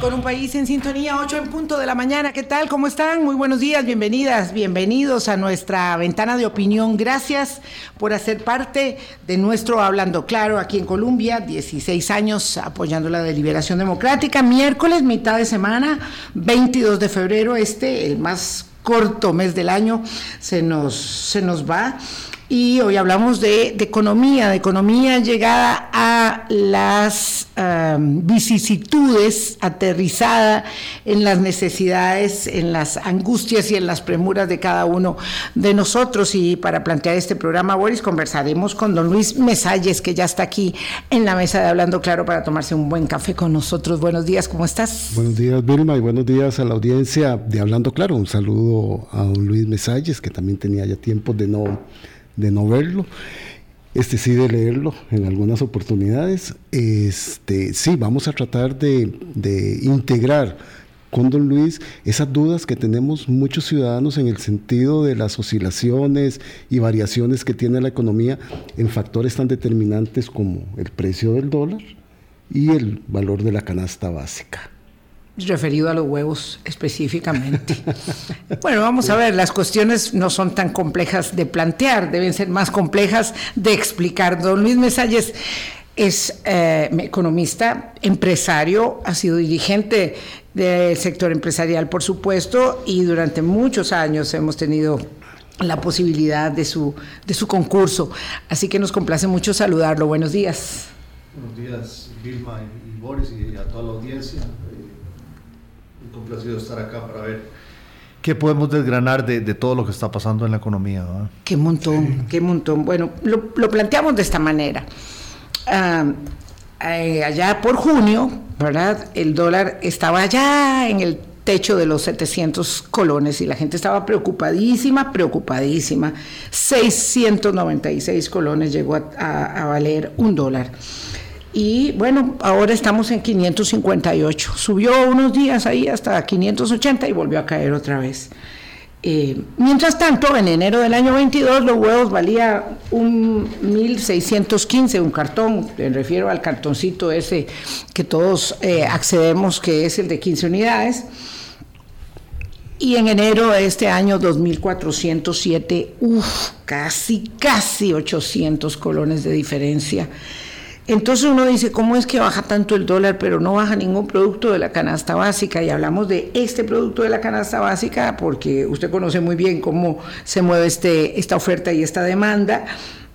Con un país en sintonía, 8 en punto de la mañana. ¿Qué tal? ¿Cómo están? Muy buenos días, bienvenidas, bienvenidos a nuestra ventana de opinión. Gracias por hacer parte de nuestro Hablando Claro aquí en Colombia. 16 años apoyando la deliberación democrática. Miércoles, mitad de semana, 22 de febrero, este, el más corto mes del año, se nos, se nos va y hoy hablamos de, economía, de economía llegada a las vicisitudes, aterrizada en las necesidades, en las angustias y en las premuras de cada uno de nosotros. Y para plantear este programa, Boris, conversaremos con don Luis Mesalles, que ya está aquí en la mesa de Hablando Claro para tomarse un buen café con nosotros. Buenos días, ¿cómo estás? Buenos días, Vilma, y buenos días a la audiencia de Hablando Claro. Un saludo a don Luis Mesalles, que también tenía ya tiempo de no de no verlo. Este sí de leerlo en algunas oportunidades. Este, sí, vamos a tratar de, de integrar con don Luis esas dudas que tenemos muchos ciudadanos en el sentido de las oscilaciones y variaciones que tiene la economía en factores tan determinantes como el precio del dólar y el valor de la canasta básica referido a los huevos específicamente. bueno, vamos a ver, las cuestiones no son tan complejas de plantear, deben ser más complejas de explicar. Don Luis Mesalles es eh, economista, empresario, ha sido dirigente del sector empresarial, por supuesto, y durante muchos años hemos tenido la posibilidad de su, de su concurso. Así que nos complace mucho saludarlo. Buenos días. Buenos días, Vilma y Boris, y a toda la audiencia complacido estar acá para ver qué podemos desgranar de, todo lo que está pasando en la economía. Qué montón, qué montón. Bueno, lo, planteamos de esta manera. Ah, eh, allá por junio, ¿verdad? El dólar estaba allá en el techo de los 700 colones y la gente estaba preocupadísima, preocupadísima. 696 colones llegó a valer un dólar. Y bueno, ahora estamos en 558. Subió unos días ahí hasta 580 y volvió a caer otra vez. Eh, mientras tanto, en enero del año 22 los huevos valía un 1615 un cartón, me refiero al cartoncito ese que todos eh, accedemos, que es el de 15 unidades. Y en enero de este año 2407, uff, casi, casi 800 colones de diferencia. Entonces uno dice, ¿cómo es que baja tanto el dólar, pero no baja ningún producto de la canasta básica? Y hablamos de este producto de la canasta básica porque usted conoce muy bien cómo se mueve este, esta oferta y esta demanda.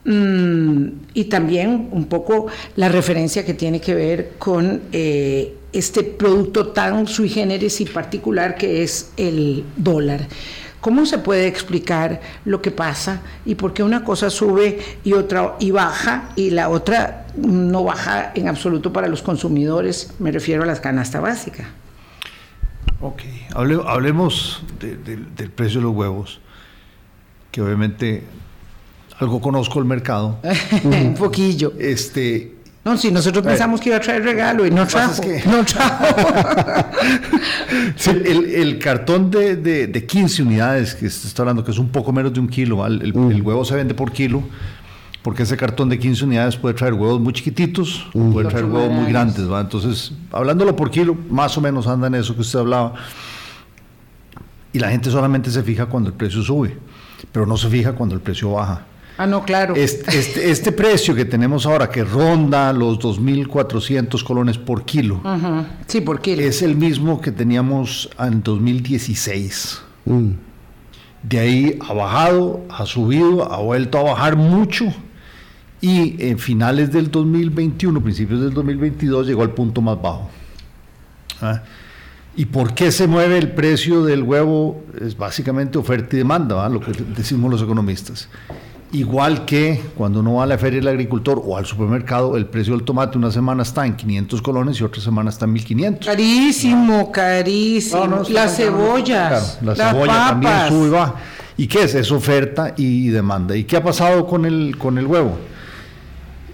Mm, y también un poco la referencia que tiene que ver con eh, este producto tan sui generis y particular que es el dólar. ¿Cómo se puede explicar lo que pasa y por qué una cosa sube y otra y baja y la otra no baja en absoluto para los consumidores? Me refiero a la canasta básica. Ok, hablemos del precio de los huevos, que obviamente algo conozco el mercado. Un poquillo. Este, no, si nosotros pensamos que iba a traer regalo y no trajo. no trajo. el, cartón de, de, 15 unidades que se está hablando, que es un poco menos de un kilo, el, mm. huevo se vende por kilo, porque ese cartón de 15 unidades puede traer huevos muy chiquititos, mm. puede traer huevos muy grandes. ¿va? Entonces, hablándolo por kilo, más o menos anda en eso que usted hablaba. Y la gente solamente se fija cuando el precio sube, pero no se fija cuando el precio baja. Ah, no, claro. Este, este, este, precio que tenemos ahora, que ronda los 2.400 colones por kilo. Sí, por kilo. Es el mismo que teníamos en 2016. Mm. De ahí ha bajado, ha subido, ha vuelto a bajar mucho. Y en finales del 2021, principios del 2022, llegó al punto más bajo. ¿Ah? ¿Y por qué se mueve el precio del huevo? Es básicamente oferta y demanda, lo que decimos los economistas. Igual que cuando uno va a la feria del agricultor o al supermercado, el precio del tomate una semana está en 500 colones y otra semana está en 1500. Carísimo, carísimo. las cebollas. la cebolla también sube y baja. ¿Y qué es? Es oferta y demanda. ¿Y qué ha pasado con el, con el huevo?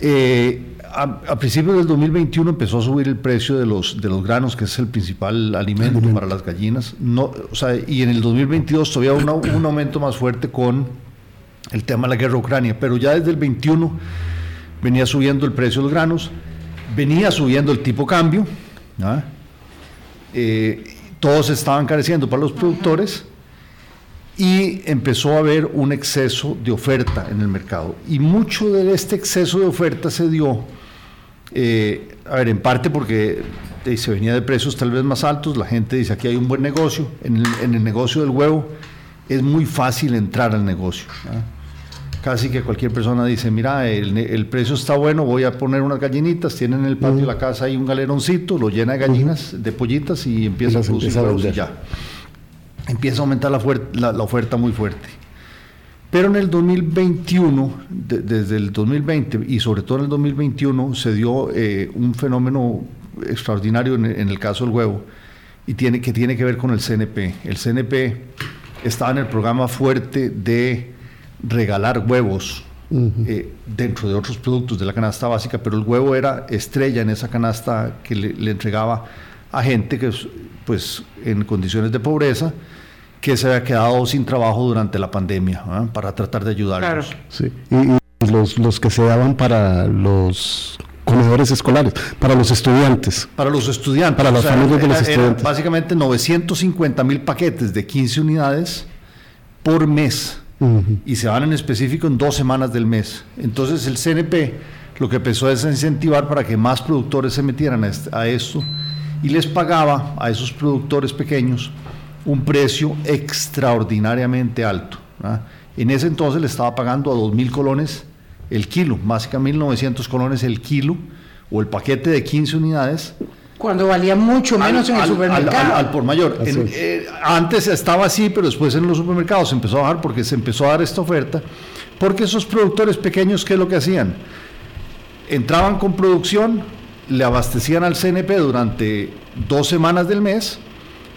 Eh, a, principios del 2021 empezó a subir el precio de los, de los granos, que es el principal alimento para las gallinas. No, o sea, y en el 2022 todavía un, un aumento más fuerte con el tema de la guerra Ucrania, pero ya desde el 21 venía subiendo el precio de los granos, venía subiendo el tipo cambio, Eh, todos estaban careciendo para los productores y empezó a haber un exceso de oferta en el mercado. Y mucho de este exceso de oferta se dio, eh, a ver, en parte porque se venía de precios tal vez más altos, la gente dice aquí hay un buen negocio, en el, en el negocio del huevo es muy fácil entrar al negocio. Casi que cualquier persona dice, mira, el, precio está bueno, voy a poner unas gallinitas, tienen en el patio de la casa ahí un galeroncito, lo llena de gallinas, de pollitas y empieza a producir huevos y ya. Empieza a aumentar la, la, oferta muy fuerte. Pero en el 2021, desde el 2020 y sobre todo en el 2021, se dio eh, un fenómeno extraordinario en, el caso del huevo y tiene, que tiene que ver con el CNP. El CNP estaba en el programa fuerte de regalar huevos eh, dentro de otros productos de la canasta básica, pero el huevo era estrella en esa canasta que le, le entregaba a gente que, pues, en condiciones de pobreza, que se había quedado sin trabajo durante la pandemia, ¿ah? para tratar de ayudarlos. Claro. Sí. Y, los, los que se daban para los comedores escolares, para los estudiantes. Para los estudiantes. Para las familias de los estudiantes. básicamente 950 mil paquetes de 15 unidades por mes. Y se van en específico en dos semanas del mes. Entonces el CNP lo que empezó es a incentivar para que más productores se metieran a esto y les pagaba a esos productores pequeños un precio extraordinariamente alto. En ese entonces le estaba pagando a 2.000 colones el kilo, básicamente 1.900 colones el kilo, o el paquete de 15 unidades. Cuando valía mucho menos en el supermercado. Al, por mayor. Eh, antes estaba así, pero después en los supermercados se empezó a bajar porque se empezó a dar esta oferta. Porque esos productores pequeños, ¿qué es lo que hacían? Entraban con producción, le abastecían al CNP durante dos semanas del mes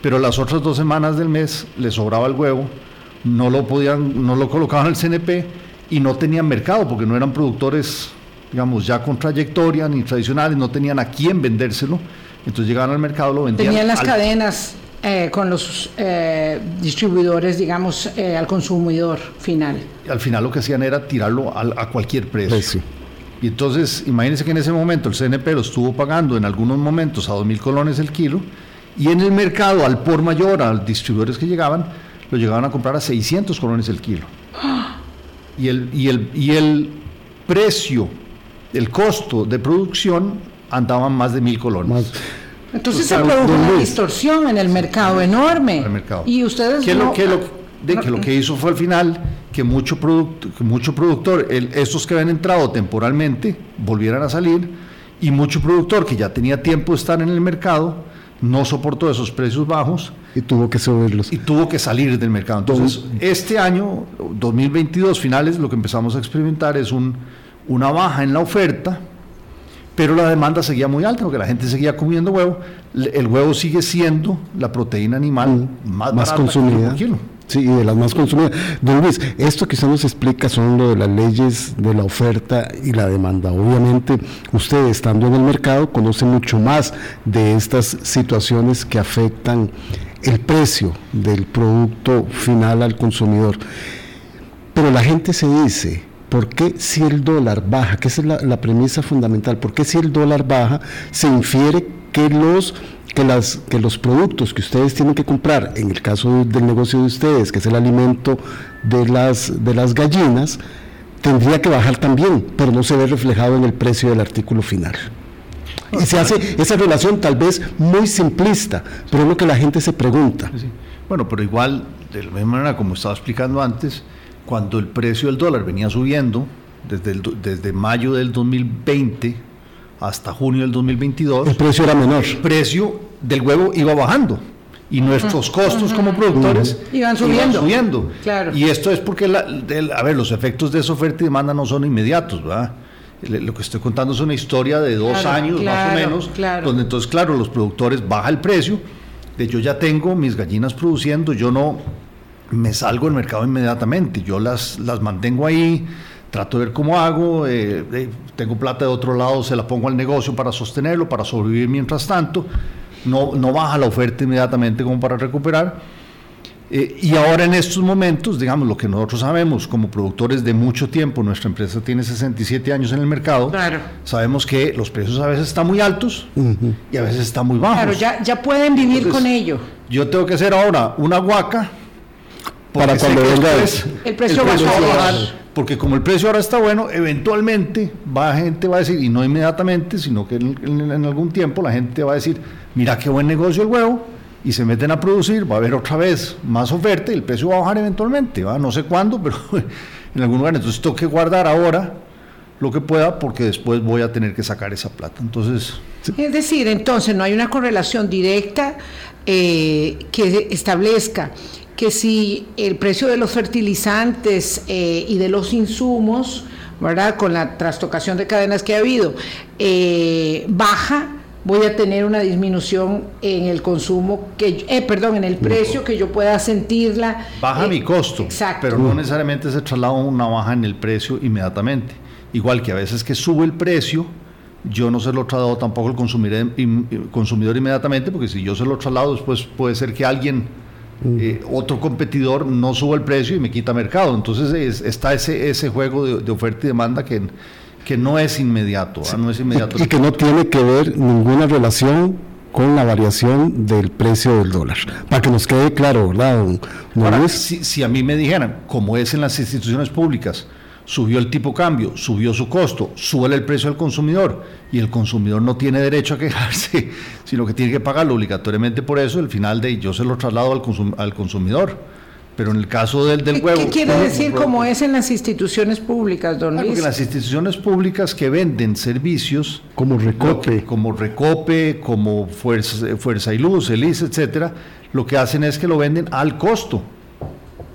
pero las otras dos semanas del mes les sobraba el huevo, no lo podían, no lo colocaban en el CNP y no tenían mercado porque no eran productores, digamos, ya con trayectoria ni tradicionales, no tenían a quién vendérselo, entonces llegaban al mercado, lo vendían. Tenían las cadenas eh, con los eh, distribuidores, digamos, eh, al consumidor final. al final lo que hacían era tirarlo a, cualquier precio. Y entonces, imagínense que en ese momento el CNP lo estuvo pagando en algunos momentos a 2.000 colones el kilo y en el mercado, al por mayor, a los distribuidores que llegaban, lo llegaban a comprar a 600 colones el kilo. Y el, y el, y el precio, el costo de producción andaban más de mil colones. Entonces se produjo una distorsión en el mercado enorme. Y ustedes ¿Qué lo, que lo, de que lo que hizo fue al final que mucho, producto, que mucho productor, estos que habían entrado temporalmente, volvieran a salir, y mucho productor que ya tenía tiempo de estar en el mercado, no soportó esos precios bajos. Y tuvo que subirlos. Y tuvo que salir del mercado. Entonces, este año, 2022, finales, lo que empezamos a experimentar es un, una baja en la oferta, pero la demanda seguía muy alta porque la gente seguía comiendo huevo. El huevo sigue siendo la proteína animal mm, más, más consumida. kilo. Sí, y de las más consumidas. Don Luis, esto que usted nos explica son lo de las leyes de la oferta y la demanda. Obviamente, usted estando en el mercado conoce mucho más de estas situaciones que afectan el precio del producto final al consumidor. Pero la gente se dice, ¿por qué si el dólar baja? Que esa es la, la premisa fundamental. ¿Por qué si el dólar baja se infiere que los que, las, que los productos que ustedes tienen que comprar, en el caso del negocio de ustedes, que es el alimento de las, de las gallinas, tendría que bajar también, pero no se ve reflejado en el precio del artículo final. Y se hace esa relación tal vez muy simplista, pero es lo que la gente se pregunta. Bueno, pero igual, de la misma manera como estaba explicando antes, cuando el precio del dólar venía subiendo, desde, desde mayo del 2020 hasta junio del 2022, el precio era menor. El precio del huevo iba bajando y nuestros costos como productores iban subiendo. subiendo. Y esto es porque, la, a ver, los efectos de esa oferta y demanda no son inmediatos, ¿verdad? Lo que estoy contando es una historia de dos años más o menos, donde entonces, claro, los productores baja el precio, de yo ya tengo mis gallinas produciendo, yo no me salgo del mercado inmediatamente, yo las, las mantengo ahí, trato de ver cómo hago, eh, eh, tengo plata de otro lado, se la pongo al negocio para sostenerlo, para sobrevivir mientras tanto, no, no baja la oferta inmediatamente como para recuperar. Eh, y ahora en estos momentos, digamos, lo que nosotros sabemos como productores de mucho tiempo, nuestra empresa tiene 67 años en el mercado, sabemos que los precios a veces están muy altos y a veces están muy bajos. Claro, ya, ya pueden vivir con ello. Yo tengo que hacer ahora una guaca para cuando venga el precio, va a bajar. Porque como el precio ahora está bueno, eventualmente va, gente va a decir, y no inmediatamente, sino que en algún tiempo la gente va a decir, mira qué buen negocio el huevo, y se meten a producir, va a haber otra vez más oferta y el precio va a bajar eventualmente, ¿va? no sé cuándo, pero en algún lugar. Entonces tengo que guardar ahora lo que pueda porque después voy a tener que sacar esa plata. Entonces... Es decir, entonces no hay una correlación directa eh, que establezca que si el precio de los fertilizantes eh, y de los insumos, ¿verdad? Con la trastocación de cadenas que ha habido, eh, baja, voy a tener una disminución en el consumo, que eh, perdón, en el precio que yo pueda sentirla. Baja eh, mi costo, exacto. pero no necesariamente se traslada una baja en el precio inmediatamente. Igual que a veces que sube el precio, yo no se lo traslado tampoco al consumidor, consumidor inmediatamente, porque si yo se lo traslado, después puede ser que alguien, eh, otro competidor, no suba el precio y me quita mercado. Entonces está ese, ese juego de, de oferta y demanda que que no es inmediato, ¿ah? no es inmediato. Y que no tiene que ver ninguna relación con la variación del precio del dólar. Para que nos quede claro, ¿verdad? Ahora, si, si, a mí me dijeran, como es en las instituciones públicas, subió el tipo cambio, subió su costo, sube el precio al consumidor y el consumidor no tiene derecho a quejarse, sino que tiene que pagarlo obligatoriamente por eso, el final de yo se lo traslado al, al consumidor. Pero en el caso del, del huevo... ¿Qué quiere decir como es en las instituciones públicas, don Luis? Porque las instituciones públicas que venden servicios... Como Recope. como Recope, como Fuerza, Fuerza y Luz, ELIS, etcétera, lo que hacen es que lo venden al costo.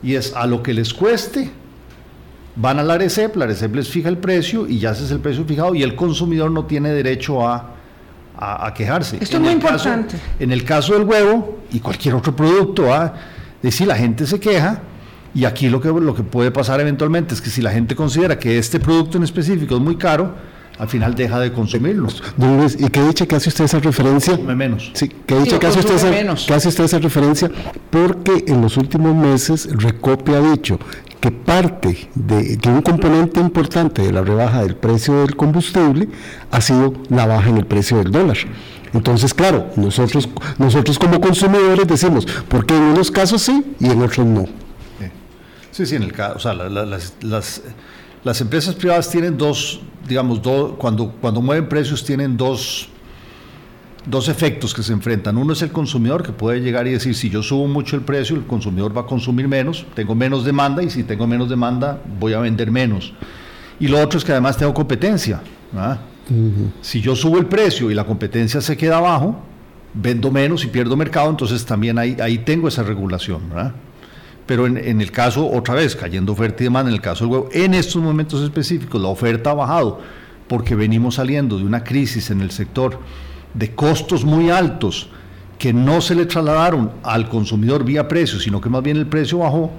Y es a lo que les cueste. Van a la ARECEP, la ARECEP les fija el precio y ya ese es el precio fijado y el consumidor no tiene derecho a, a, quejarse. Esto es muy importante. en el caso del huevo y cualquier otro producto, ¿ah? de si la gente se queja, y aquí lo que, lo que puede pasar eventualmente es que si la gente considera que este producto en específico es muy caro, al final deja de consumirlo. ¿y qué dicha que hace usted esa referencia? menos. Sí, ¿qué dicha que, hace usted esa, que hace usted esa referencia? Porque en los últimos meses Recope ha dicho que parte de que un componente importante de la rebaja del precio del combustible ha sido la baja en el precio del dólar. Entonces, claro, nosotros, nosotros como consumidores decimos, porque en unos casos sí y en otros no. Sí, sí, en el caso, o sea, las, las, las, empresas privadas tienen dos, digamos, dos, cuando, cuando mueven precios tienen dos, dos efectos que se enfrentan. Uno es el consumidor que puede llegar y decir, si yo subo mucho el precio, el consumidor va a consumir menos, tengo menos demanda y si tengo menos demanda voy a vender menos. Y lo otro es que además tengo competencia. Si yo subo el precio y la competencia se queda abajo, vendo menos y pierdo mercado, entonces también ahí, ahí tengo esa regulación. Pero en, en, el caso, otra vez, cayendo oferta y demanda, en el caso del huevo, en estos momentos específicos la oferta ha bajado porque venimos saliendo de una crisis en el sector de costos muy altos que no se le trasladaron al consumidor vía precio, sino que más bien el precio bajó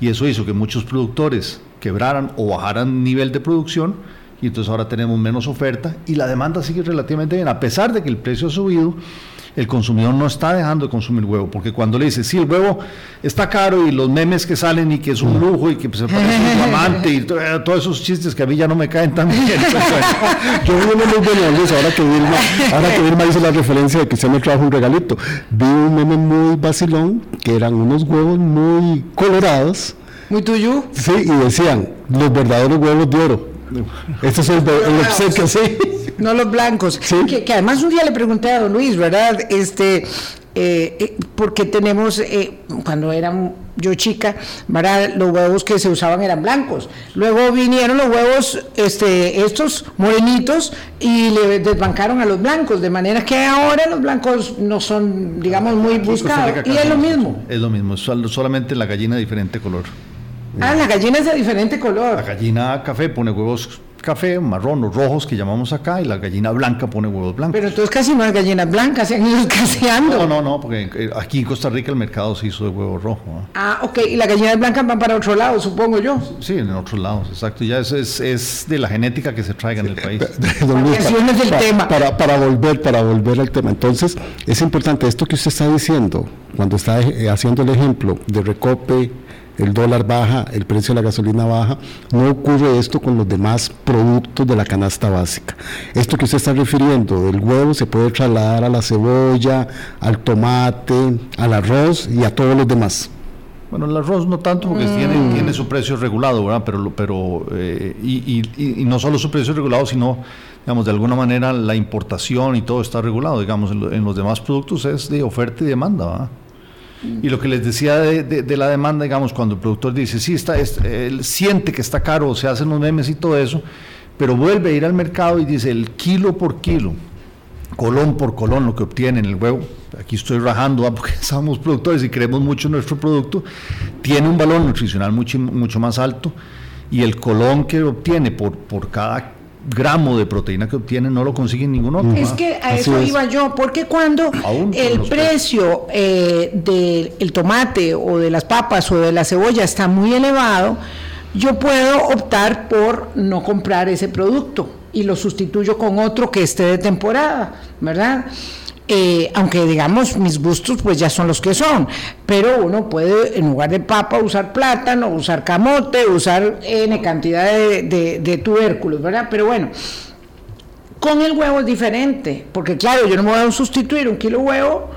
y eso hizo que muchos productores quebraran o bajaran nivel de producción y entonces ahora tenemos menos oferta y la demanda sigue relativamente bien, a pesar de que el precio ha subido, el consumidor no está dejando de consumir huevo, porque cuando le dice, sí, el huevo está caro y los memes que salen y que es un lujo y que se parece un diamante y eh, todos esos chistes que a mí ya no me caen tan bien. Yo vi un meme muy bueno, ahora que Vilma, ahora que Vilma hizo la referencia de que se me trajo un regalito, vi un meme muy vacilón, que eran unos huevos muy colorados. Muy tuyo. Sí, y decían, los verdaderos huevos de oro. Este es el, el sí. No los blancos. Que, además un día le pregunté a don Luis, ¿verdad? Este, eh, eh porque tenemos, eh, cuando era yo chica, ¿verdad? los huevos que se usaban eran blancos. Luego vinieron los huevos, este, estos morenitos, y le desbancaron a los blancos, de manera que ahora los blancos no son, digamos, muy buscados. Y es lo mismo. Es lo mismo, solamente la gallina de diferente color. Ah, la gallina es de diferente color. La gallina café pone huevos café, marrón o rojos que llamamos acá, y la gallina blanca pone huevos blancos. Pero entonces casi no hay gallinas blancas, se han ido escaseando. No, no, no, porque eh, aquí en Costa Rica el mercado se hizo de huevo rojo. Ah, ok, y las gallinas blancas van para otro lado, supongo yo. Sí, en otros lados, exacto. Ya es, es, es de la genética que se traiga en el país. para, tema. Para, para, volver, para volver al tema. Entonces, es importante esto que usted está diciendo, cuando está eh, haciendo el ejemplo de recope el dólar baja, el precio de la gasolina baja, no ocurre esto con los demás productos de la canasta básica. Esto que usted está refiriendo del huevo se puede trasladar a la cebolla, al tomate, al arroz y a todos los demás. Bueno, el arroz no tanto porque tiene, mm. tiene su precio regulado, ¿verdad? Pero, pero eh, y, y, no solo su precio regulado, sino, digamos, de alguna manera la importación y todo está regulado. Digamos, en, en los demás productos es de oferta y demanda, ¿verdad? Y lo que les decía de, la demanda, digamos, cuando el productor dice, sí, está, él siente que está caro, se hacen los memes y todo eso, pero vuelve a ir al mercado y dice el kilo por kilo, colón por colón, lo que obtiene en el huevo, aquí estoy rajando porque somos productores y creemos mucho en nuestro producto, tiene un valor nutricional mucho, mucho más alto y el colón que obtiene por, por cada gramo de proteína que obtiene no lo consigue ningún otro. Es que a eso iba yo, porque cuando el precio eh, del tomate o de las papas o de la cebolla está muy elevado, yo puedo optar por no comprar ese producto y lo sustituyo con otro que esté de temporada, ¿verdad? Eh, aunque digamos mis gustos pues ya son los que son, pero uno puede en lugar de papa usar plátano, usar camote, usar N cantidad de, de, tubérculos, ¿verdad? Pero bueno, con el huevo es diferente, porque claro, yo no me voy a sustituir un kilo de huevo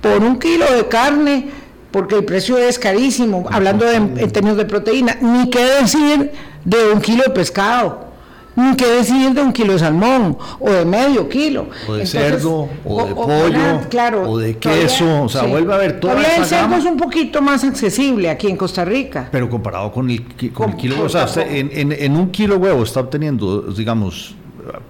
por un kilo de carne, porque el precio es carísimo, hablando en términos de proteína, ni qué decir de un kilo de pescado ni qué decir de un kilo de salmón o de medio kilo. O de cerdo, o, de pollo, claro, o de queso, o sea, vuelve a haber todo. el cerdo es un poquito más accesible aquí en Costa Rica. Pero comparado con el, con el kilo, o sea, en, en, un kilo huevo está obteniendo, digamos,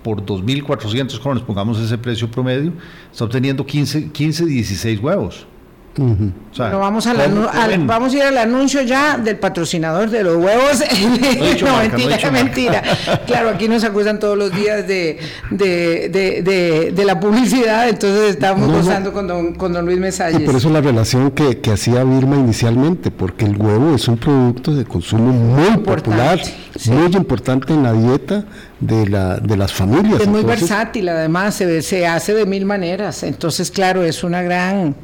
por 2.400 colones, pongamos ese precio promedio, está obteniendo 15, 15 16 huevos vamos, a vamos a ir al anuncio ya del patrocinador de los huevos. No, mentira, mentira. claro, aquí nos acusan todos los días de, de, la publicidad, entonces estamos gozando con, don, con don Luis Mesalles. por eso la relación que, hacía Birma inicialmente, porque el huevo es un producto de consumo muy popular, muy importante en la dieta de, la, de las familias. Es muy versátil, además, se, se hace de mil maneras. Entonces, claro, es una gran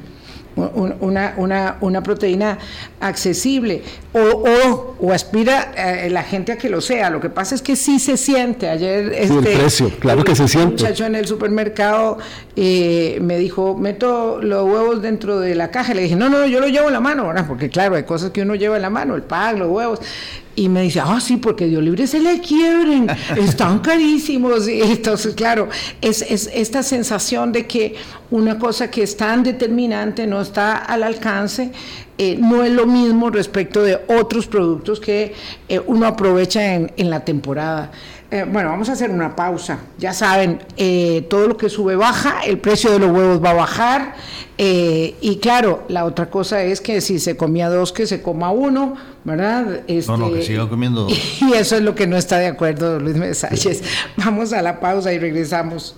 una, una, una proteína accesible o, o, aspira eh, la gente a que lo sea. Lo que pasa es que sí se siente. Ayer este, el precio, claro que se siente. Un muchacho en el supermercado eh, me dijo, meto los huevos dentro de la caja. Le dije, no, no, yo lo llevo en la mano, ¿verdad? Porque claro, hay cosas que uno lleva en la mano, el pan, los huevos. Y me dice, ah, sí, porque Dios libre se le quiebren, están carísimos. Y entonces, claro, es, es, esta sensación de que una cosa que es tan determinante no está al alcance, eh, no es lo mismo respecto de otros productos que eh, uno aprovecha en, en la temporada. Eh, bueno, vamos a hacer una pausa. Ya saben, eh, todo lo que sube baja, el precio de los huevos va a bajar. Eh, y claro, la otra cosa es que si se comía dos, que se coma uno, ¿verdad? no, no, que este, siga comiendo dos. Y eso es lo que no está de acuerdo Luis Mesáñez. Vamos a la pausa y regresamos.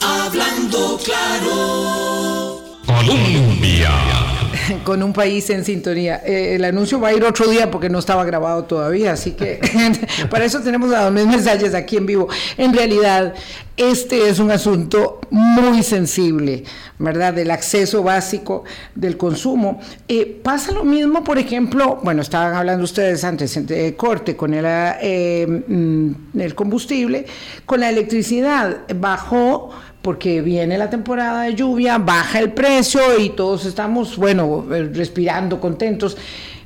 Hablando claro. Colombia. con un país en sintonía. Eh, el anuncio va a ir otro día porque no estaba grabado todavía, así que para eso tenemos a dos mensajes aquí en vivo. En realidad, este es un asunto muy sensible, ¿verdad? Del acceso básico del consumo. Eh, pasa lo mismo, por ejemplo, bueno, estaban hablando ustedes antes de corte con eh, mm, el combustible, con la electricidad. Bajó porque viene la temporada de lluvia, baja el precio y todos estamos, bueno, respirando contentos.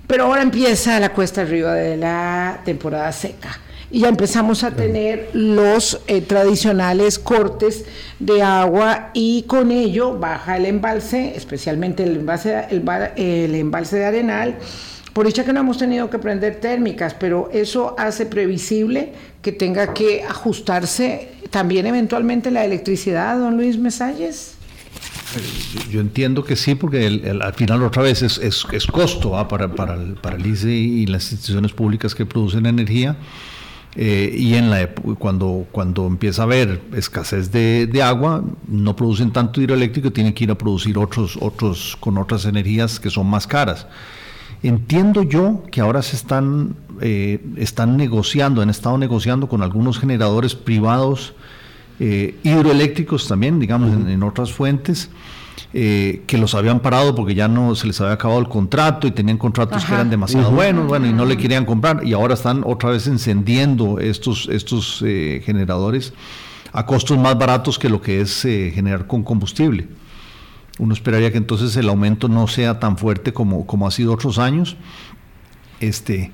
Pero ahora empieza la cuesta arriba de la temporada seca. Y ya empezamos a tener los eh, tradicionales cortes de agua y con ello baja el embalse, especialmente el embalse, el embalse de Arenal. Por dicha que no hemos tenido que prender térmicas, pero eso hace previsible que tenga que ajustarse también eventualmente la electricidad, don Luis Mesalles. Yo entiendo que sí, porque al final otra vez es, es, costo para, para, el, para el ICE y las instituciones públicas que producen energía, Eh, y en la, cuando, cuando empieza a haber escasez de, de, agua, no producen tanto hidroeléctrico, tienen que ir a producir otros, otros con otras energías que son más caras. Entiendo yo que ahora se están, eh, están negociando, han estado negociando con algunos generadores privados eh, hidroeléctricos también, digamos, en, otras fuentes. que los habían parado porque ya no se les había acabado el contrato y tenían contratos que eran demasiado buenos, bueno, y no le querían comprar y ahora están otra vez encendiendo estos, estos eh, generadores a costos más baratos que lo que es generar con combustible. Uno esperaría que entonces el aumento no sea tan fuerte como, como ha sido otros años. Este,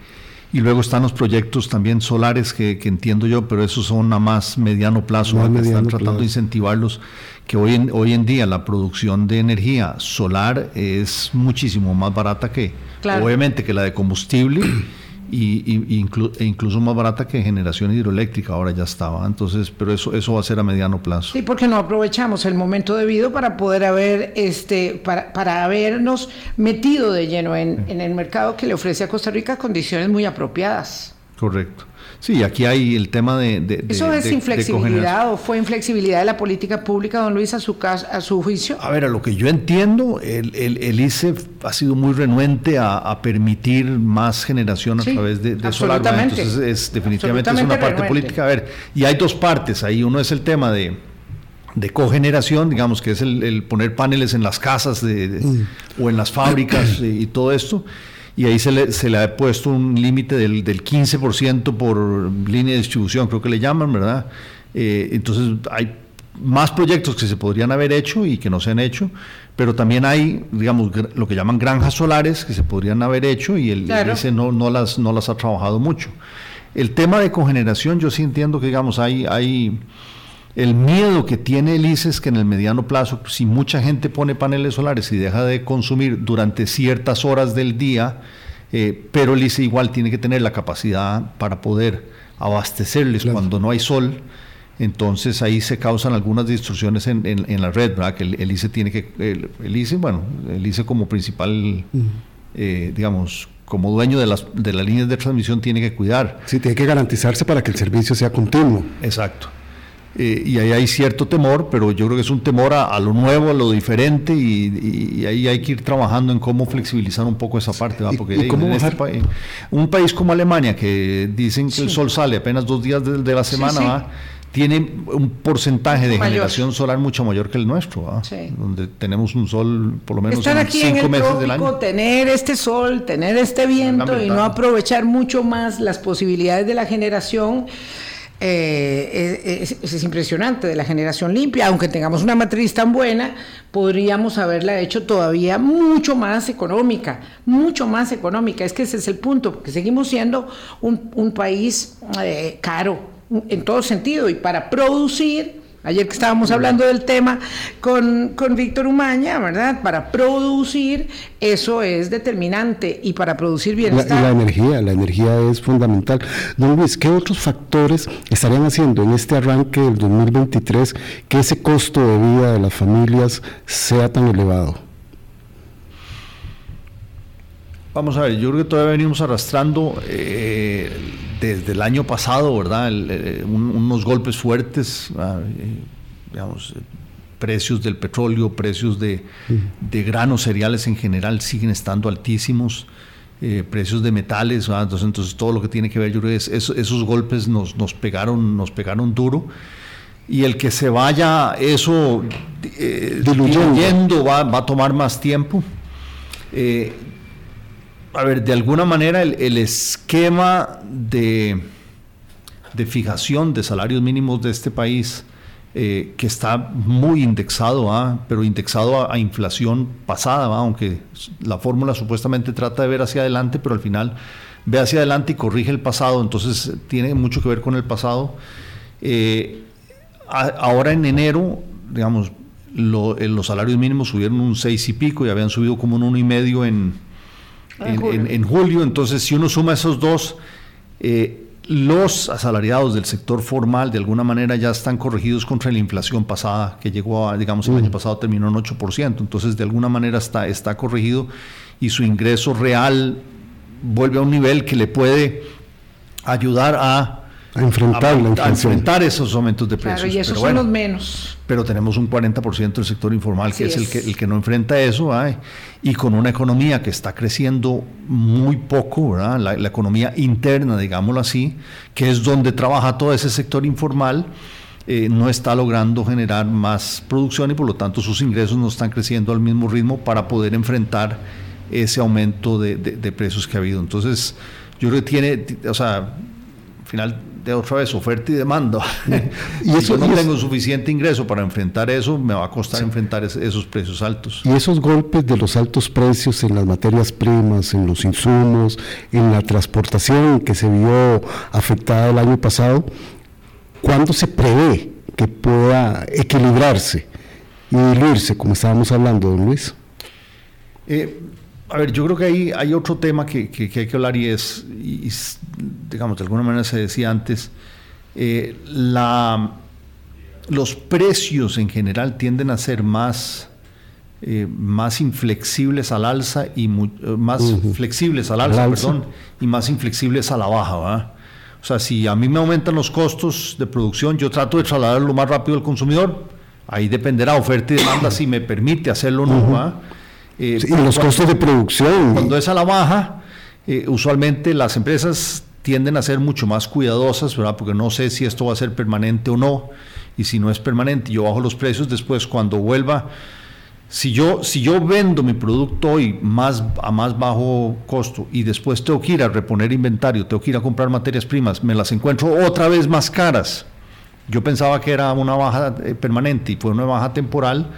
y luego están los proyectos también solares que, entiendo yo, pero esos son a más mediano plazo, están tratando de incentivarlos, que hoy en, hoy en día la producción de energía solar es muchísimo más barata que, obviamente, que la de combustible. Y, e incluso más barata que generación hidroeléctrica, ahora ya estaba. Entonces, pero eso, eso va a ser a mediano plazo. Sí, porque no aprovechamos el momento debido para poder haber, este, para, para habernos metido de lleno en, en el mercado que le ofrece a Costa Rica condiciones muy apropiadas. Correcto. Sí, aquí hay el tema de... ¿Eso es inflexibilidad o fue inflexibilidad de la política pública, don Luis, a su, a su juicio? A ver, a lo que yo entiendo, el, el, ICE ha sido muy renuente a, permitir más generación a través de, de solar. Entonces, es, definitivamente es una parte política. A ver, y hay dos partes ahí. Uno es el tema de de cogeneración, digamos que es el, poner paneles en las casas mm. o en las fábricas y todo esto y ahí se le, se le ha puesto un límite del, del 15% por línea de distribución, creo que le llaman, ¿verdad? Eh, entonces hay más proyectos que se podrían haber hecho y que no se han hecho, pero también hay, digamos, lo que llaman granjas solares que se podrían haber hecho y el ese no, no, las, no las ha trabajado mucho. El tema de cogeneración, yo sí entiendo que, digamos, hay, hay el miedo que tiene el ICE es que en el mediano plazo, si mucha gente pone paneles solares y deja de consumir durante ciertas horas del día, eh, pero el ICE igual tiene que tener la capacidad para poder abastecerles cuando no hay sol, entonces ahí se causan algunas distorsiones en, la red, ¿verdad? Que el, ICE tiene que, el, ICE, bueno, el ICE como principal, eh, digamos, como dueño de las, de las líneas de transmisión tiene que cuidar. Sí, tiene que garantizarse para que el servicio sea continuo. Exacto. Eh, y ahí hay cierto temor, pero yo creo que es un temor a, lo nuevo, a lo diferente, y, ahí hay que ir trabajando en cómo flexibilizar un poco esa parte. Porque en este país, un país como Alemania, que dicen que el sol sale apenas dos días de, la semana, tiene un porcentaje de generación solar mucho mayor que el nuestro, donde tenemos un sol por lo menos Estar aquí cinco en el meses del año. Tener este sol, tener este viento y no aprovechar mucho más las posibilidades de la generación eh, es, impresionante de la generación limpia, aunque tengamos una matriz tan buena, podríamos haberla hecho todavía mucho más económica, mucho más económica. Es que ese es el punto, porque seguimos siendo un, país eh, caro en todo sentido y para producir Ayer que estábamos hablando del tema con, Víctor Umaña, ¿verdad? Para producir, eso es determinante y para producir bienestar. La, la energía, la energía es fundamental. Don Luis, ¿qué otros factores estarían haciendo en este arranque del 2023 que ese costo de vida de las familias sea tan elevado? Vamos a ver, yo creo que todavía venimos arrastrando eh, desde el año pasado, ¿verdad? Eh, unos golpes fuertes, ah, eh, digamos, precios del petróleo, precios de, granos cereales en general siguen estando altísimos. precios de metales, entonces, entonces, todo lo que tiene que ver, yo creo que esos golpes nos, nos, pegaron, nos pegaron duro y el que se vaya eso diluyendo va, va, a tomar más tiempo a ver, de alguna manera el, esquema de, de, fijación de salarios mínimos de este país, eh, que está muy indexado, ¿ah? pero indexado a, inflación pasada, aunque la fórmula supuestamente trata de ver hacia adelante, pero al final ve hacia adelante y corrige el pasado, entonces tiene mucho que ver con el pasado. Eh, ahora en enero, digamos, eh, los salarios mínimos subieron un 6 y pico y habían subido como un uno y medio en Ah, en, julio. Entonces, si uno suma esos dos, eh, los asalariados del sector formal de alguna manera ya están corregidos contra la inflación pasada, que llegó a, digamos, el año pasado terminó en 8%. Entonces, de alguna manera está, está corregido y su ingreso real vuelve a un nivel que le puede ayudar a a enfrentar la inflación. enfrentar esos aumentos de precios. Claro, y esos son los menos. Pero tenemos un 40% del sector informal que es, El, que, el que no enfrenta eso, y con una economía que está creciendo muy poco, La, la, economía interna, digámoslo así, que es donde trabaja todo ese sector informal. Eh, no está logrando generar más producción y por lo tanto sus ingresos no están creciendo al mismo ritmo para poder enfrentar ese aumento de, de precios que ha habido. Entonces, yo creo que tiene, o sea, final de otra vez oferta y demanda. y si yo no tengo suficiente ingreso para enfrentar eso, me va a costar enfrentar esos precios altos. Y esos golpes de los altos precios en las materias primas, en los insumos, en la transportación que se vio afectada el año pasado, ¿cuándo se prevé que pueda equilibrarse y diluirse, como estábamos hablando, don Luis? Eh, a ver, yo creo que hay, hay otro tema que, hay que hablar y es, digamos, de alguna manera se decía antes, eh, la, los precios en general tienden a ser más, eh, más inflexibles al alza y eh, más flexibles al alza, perdón, y más inflexibles a la baja, ¿verdad? O sea, si a mí me aumentan los costos de producción, yo trato de trasladarlo más rápido al consumidor. Ahí dependerá oferta y demanda si me permite hacerlo o no. Eh, y los costos de producción. Cuando es a la baja, eh, usualmente las empresas tienden a ser mucho más cuidadosas, ¿verdad? Porque no sé si esto va a ser permanente o no. Y si no es permanente, yo bajo los precios después cuando vuelva. Si yo, si yo vendo mi producto hoy más, a más bajo costo y después tengo que ir a reponer inventario, tengo que ir a comprar materias primas, me las encuentro otra vez más caras. Yo pensaba que era una baja eh, permanente y fue una baja temporal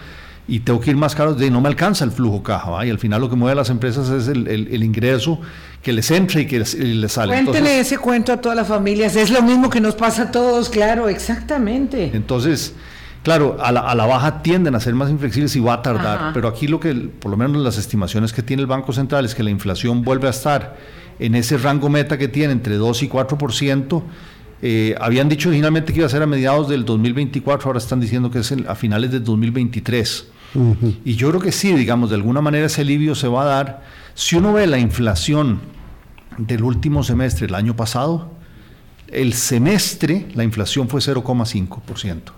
y tengo que ir más caro, de no me alcanza el flujo caja, y al final lo que mueve a las empresas es el, ingreso que les entra y que les, sale. Cuéntele ese cuento a todas las familias, es lo mismo que nos pasa a todos, claro, exactamente. Entonces, claro, a la, baja tienden a ser más inflexibles y va a tardar, pero aquí lo que, por lo menos las estimaciones que tiene el Banco Central es que la inflación vuelve a estar en ese rango meta que tiene entre 2 y 4%, eh, habían dicho originalmente que iba a ser a mediados del 2024, ahora están diciendo que es a finales del 2023. Y yo creo que sí, digamos, de alguna manera ese alivio se va a dar. Si uno ve la inflación del último semestre, el año pasado, el semestre la inflación fue 0,5%.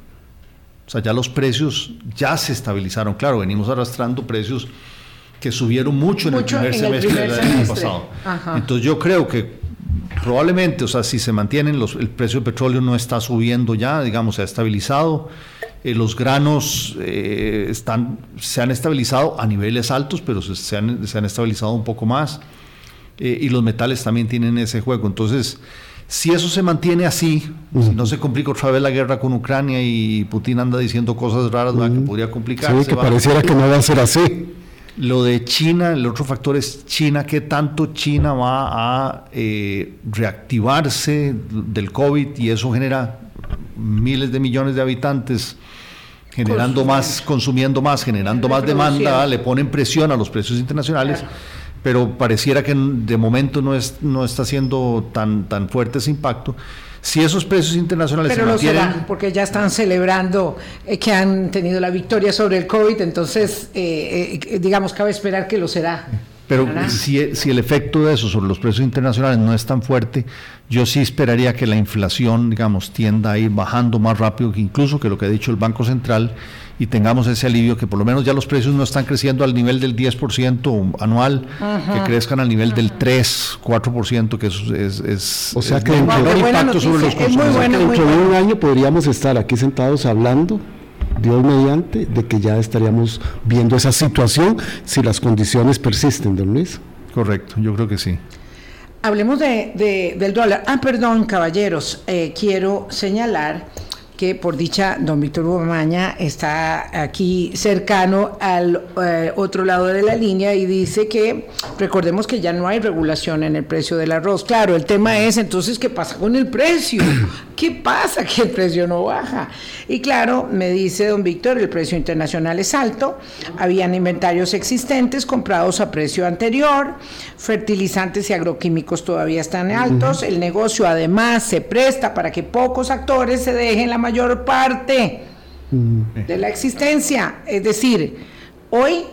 O sea, ya los precios ya se estabilizaron. Claro, venimos arrastrando precios que subieron mucho, en el primer semestre del año pasado. Entonces yo creo que probablemente, o sea, si se mantienen los, el precio del petróleo no está subiendo ya, digamos, se ha estabilizado. Eh, los granos eh, están, se han estabilizado a niveles altos, pero se, han, se han, estabilizado un poco más. Eh, y los metales también tienen ese juego. Entonces, si eso se mantiene así, si no se complica otra vez la guerra con Ucrania y Putin anda diciendo cosas raras que podría complicarse. Sí, que pareciera que no va a ser así. Lo de China, el otro factor es China, qué tanto China va a reactivarse del COVID y eso genera miles de millones de habitantes generando más, consumiendo más, generando más demanda, le ponen presión a los precios internacionales, pero pareciera que de momento no, es, no está siendo tan, tan fuerte ese impacto. Si esos precios internacionales pero se mantienen... porque ya están celebrando eh, que han tenido la victoria sobre el COVID, entonces, eh, eh, digamos, cabe esperar que lo será. Pero si, si, el efecto de eso sobre los precios internacionales no es tan fuerte, yo sí esperaría que la inflación, digamos, tienda a ir bajando más rápido que incluso que lo que ha dicho el Banco Central y tengamos ese alivio que por lo menos ya los precios no están creciendo al nivel del 10% anual, que crezcan al nivel del 3, 4%, que eso es, es, o sea que dentro, impacto sobre los consumidores. dentro de un año podríamos estar aquí sentados hablando Dios mediante, de que ya estaríamos viendo esa situación si las condiciones persisten, don Luis. Correcto, yo creo que sí. Hablemos de, del dólar. Ah, perdón, caballeros, eh, quiero señalar que por dicha don Víctor Maña está aquí cercano al eh, otro lado de la línea y dice que recordemos que ya no hay regulación en el precio del arroz. Claro, el tema es entonces qué pasa con el precio. ¿Qué pasa que el precio no baja? Y claro, me dice don Víctor, el precio internacional es alto, habían inventarios existentes comprados a precio anterior, fertilizantes y agroquímicos todavía están altos, el negocio además se presta para que pocos actores se dejen la mayor parte de la existencia. Es decir, hoy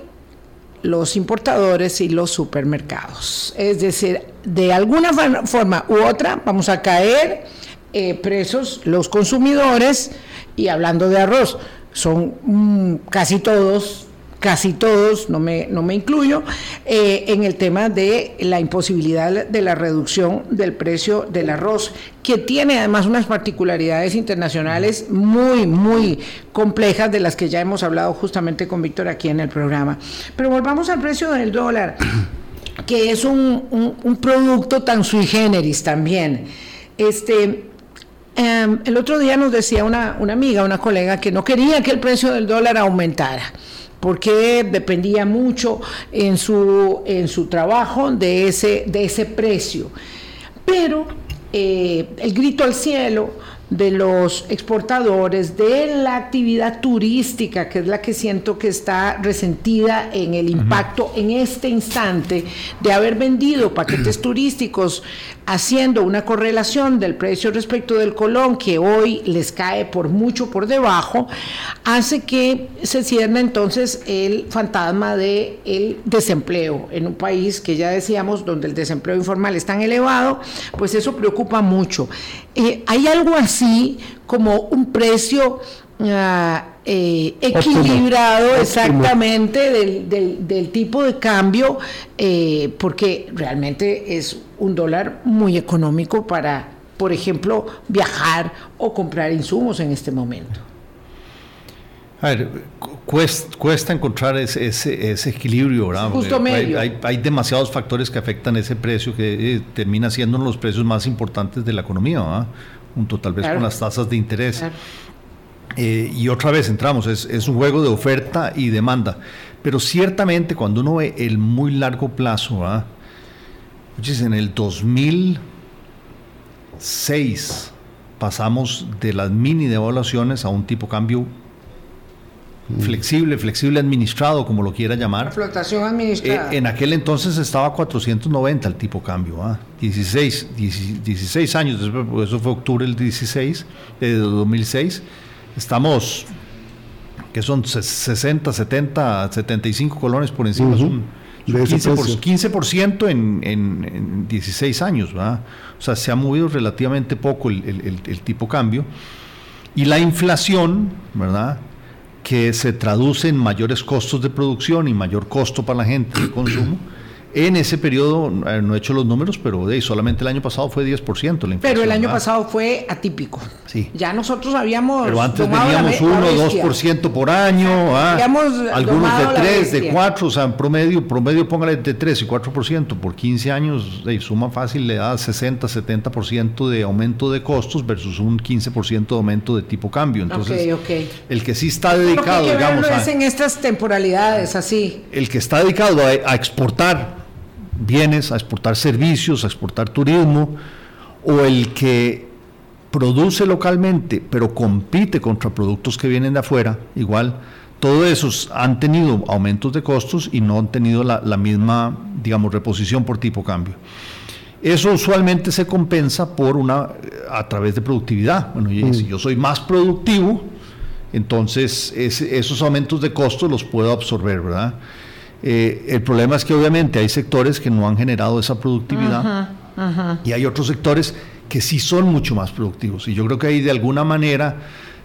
los importadores y los supermercados. Es decir, de alguna forma u otra vamos a caer eh, presos los consumidores y hablando de arroz, son mm, casi todos casi todos, no me, no me incluyo, eh, en el tema de la imposibilidad de la reducción del precio del arroz, que tiene además unas particularidades internacionales muy, muy complejas de las que ya hemos hablado justamente con Víctor aquí en el programa. Pero volvamos al precio del dólar, que es un, un producto tan sui generis también. Este, Em, el otro día nos decía una, una amiga, una colega, que no quería que el precio del dólar aumentara porque dependía mucho en su, en su trabajo de ese, de ese precio. Pero eh, el grito al cielo de los exportadores, de la actividad turística, que es la que siento que está resentida en el impacto en este instante de haber vendido paquetes turísticos haciendo una correlación del precio respecto del colón, que hoy les cae por mucho por debajo, hace que se cierna entonces el fantasma del el desempleo en un país que ya decíamos donde el desempleo informal es tan elevado, pues eso preocupa mucho. Eh, hay algo así como un precio ah, eh, equilibrado exactamente del, tipo de cambio, eh, porque realmente es un dólar muy económico para, por ejemplo, viajar o comprar insumos en este momento. A ver, cuesta, encontrar ese, equilibrio, ¿verdad? Justo medio. Hay, demasiados factores que afectan ese precio que eh, termina siendo uno de los precios más importantes de la economía, ¿verdad? junto tal vez con las tasas de interés. Eh, y otra vez entramos, es, un juego de oferta y demanda. Pero ciertamente cuando uno ve el muy largo plazo, ¿verdad? en el 2006 pasamos de las mini devaluaciones a un tipo cambio flexible, flexible administrado, como lo quiera llamar. Flotación administrada. Eh, en aquel entonces estaba 490 el tipo cambio, ¿ah? 16, 16, años después, eso fue octubre del 16, de 2006. Estamos, que son 60, 70, 75 colones por encima, uh un 15%, por, en, en, 16 años, ¿verdad? O sea, se ha movido relativamente poco el, el, el tipo cambio. Y la inflación, ¿verdad? Que se traduce en mayores costos de producción y mayor costo para la gente de consumo. En ese periodo, eh, no he hecho los números, pero solamente el año pasado fue 10% la inflación. Pero el año pasado fue atípico. Sí. Ya nosotros habíamos. Pero antes teníamos 1 o 2% por año. Ah, algunos de 3, de 4, o sea, en promedio, promedio póngale de 3 y 4%. Por 15 años, de suma fácil le da 60, 70% de aumento de costos versus un 15% de aumento de tipo cambio. Entonces, el que sí está dedicado, que digamos. es en estas temporalidades, así. El que está dedicado a exportar bienes, a exportar servicios, a exportar turismo, o el que produce localmente, pero compite contra productos que vienen de afuera, igual, todos esos han tenido aumentos de costos y no han tenido la, misma, digamos, reposición por tipo cambio. Eso usualmente se compensa por una a través de productividad. Bueno, si mm. yo soy más productivo, entonces esos aumentos de costos los puedo absorber, ¿verdad? Eh, el problema es que obviamente hay sectores que no han generado esa productividad y hay otros sectores que sí son mucho más productivos. Y yo creo que ahí de alguna manera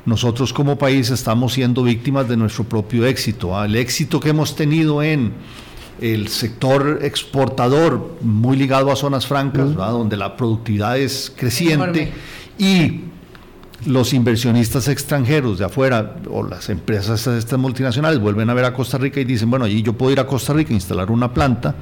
nosotros como país estamos siendo víctimas de nuestro propio éxito. El éxito que hemos tenido en el sector exportador, muy ligado a zonas francas, donde la productividad es creciente, y los inversionistas extranjeros de afuera o las empresas estas multinacionales vuelven a ver a Costa Rica y dicen, bueno, allí yo puedo ir a Costa Rica a instalar una planta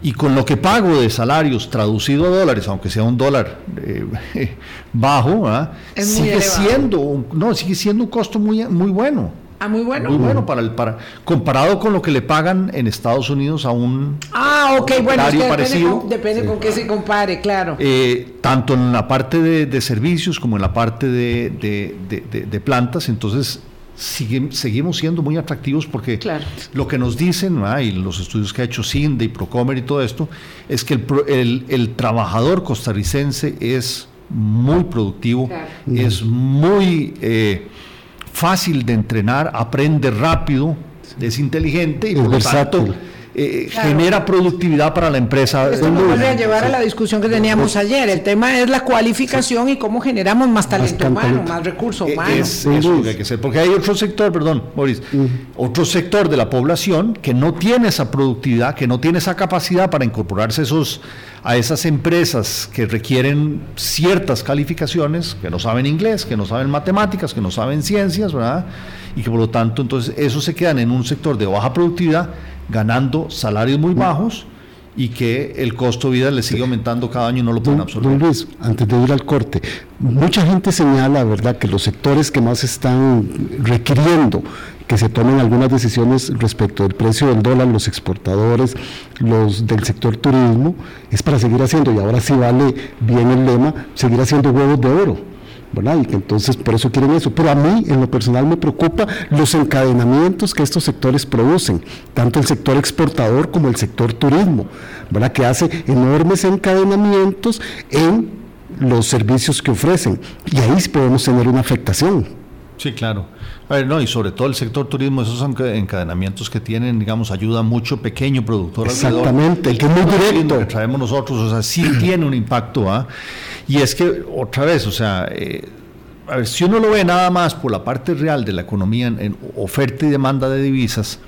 y con lo que pago de salarios traducido a dólares, aunque sea un dólar eh, bajo, sigue siendo no sigue siendo un costo muy muy bueno. Ah, muy bueno. Muy bueno para el para comparado con lo que le pagan en Estados Unidos a un Ah, ok, bueno, parecido. Depende, con, qué se compare, claro. Eh, tanto en la parte de, servicios como en la parte de, plantas, entonces seguimos siendo muy atractivos porque lo que nos dicen, y los estudios que ha hecho CINDE y Procomer y todo esto, es que el, el, trabajador costarricense es muy productivo, es muy... Eh, fácil de entrenar, aprende rápido, es inteligente y por lo tanto eh, genera productividad para la empresa. Esto nos vuelve a llevar a la discusión que teníamos ayer. El tema es la cualificación y cómo generamos más talento humano, más recursos humanos. Es, eso lo que hay que hacer. Porque hay otro sector, perdón, Maurice, otro sector de la población que no tiene esa productividad, que no tiene esa capacidad para incorporarse esos, a esas empresas que requieren ciertas calificaciones, que no saben inglés, que no saben matemáticas, que no saben ciencias, ¿verdad? Y que por lo tanto, entonces, esos se quedan en un sector de baja productividad ganando salarios muy bajos y que el costo de vida le sigue aumentando cada año y no lo pueden absorber. Don Luis, antes de ir al corte, mucha gente señala, ¿verdad?, que los sectores que más están requiriendo que se tomen algunas decisiones respecto del precio del dólar, los exportadores, los del sector turismo, es para seguir haciendo, y ahora sí vale bien el lema, seguir haciendo huevos de oro y que entonces por eso quieren eso. Pero a mí, en lo personal, me preocupa los encadenamientos que estos sectores producen, tanto el sector exportador como el sector turismo, ¿verdad? Que hace enormes encadenamientos en los servicios que ofrecen. Y ahí podemos tener una afectación. Sí, claro. A ver, no, y sobre todo el sector turismo, esos encadenamientos que tienen, digamos, ayuda mucho pequeño productor. Exactamente, el que es muy directo. que traemos nosotros, o sea, sí tiene un impacto, ¿ah? Y es que, otra vez, o sea, eh, a ver, si uno lo ve nada más por la parte real de la economía en, oferta y demanda de divisas,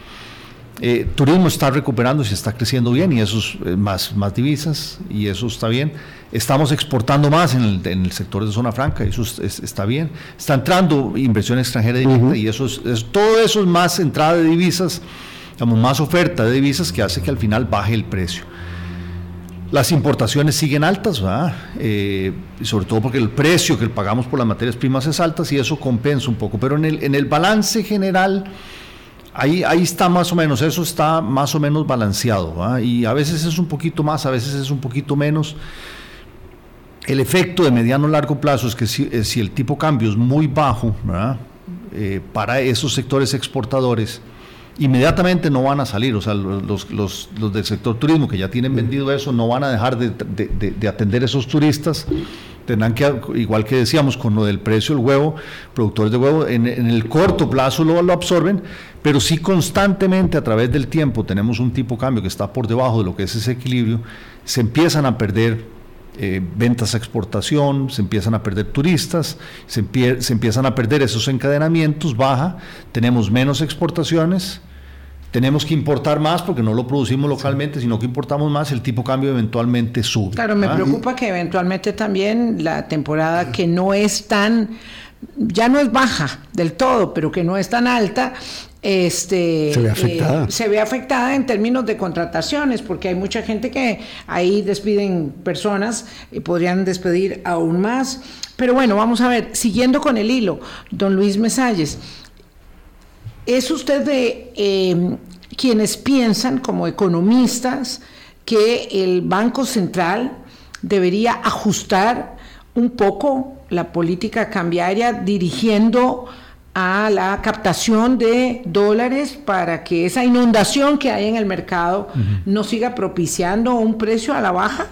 eh, turismo está recuperando y se está creciendo bien y eso es eh, más, más divisas y eso está bien. Estamos exportando más en el, sector de zona franca y eso está bien. Está entrando inversión extranjera directa y eso es, todo eso es más entrada de divisas, digamos, más oferta de divisas que hace que al final baje el precio. Las importaciones siguen altas, ¿verdad? Eh, sobre todo porque el precio que pagamos por las materias primas es alto y eso compensa un poco. Pero en el, en el balance general, ahí, ahí está más o menos, eso está más o menos balanceado. Y a veces es un poquito más, a veces es un poquito menos. El efecto de mediano a largo plazo es que si, eh, si el tipo cambio es muy bajo. Eh, para esos sectores exportadores, inmediatamente no van a salir, o sea, los, los, los, del sector turismo que ya tienen vendido eso no van a dejar de, de, de, atender esos turistas, tendrán que, igual que decíamos con lo del precio del huevo, productores de huevo, en, el corto plazo lo, absorben, pero si constantemente a través del tiempo tenemos un tipo de cambio que está por debajo de lo que es ese equilibrio, se empiezan a perder eh, ventas a exportación, se empiezan a perder turistas, se, se, empiezan a perder esos encadenamientos, baja, tenemos menos exportaciones, tenemos que importar más porque no lo producimos localmente, sino que importamos más, el tipo de cambio eventualmente sube. Claro, me ¿ah? preocupa que eventualmente también la temporada que no es tan, ya no es baja del todo, pero que no es tan alta, este, se ve afectada. Eh, se ve afectada en términos de contrataciones, porque hay mucha gente que ahí despiden personas y podrían despedir aún más. Pero bueno, vamos a ver, siguiendo con el hilo, don Luis Mesalles. ¿Es usted de em, quienes piensan como economistas que el Banco Central debería ajustar un poco la política cambiaria dirigiendo a la captación de dólares para que esa inundación que hay en el mercado no siga propiciando un precio a la baja?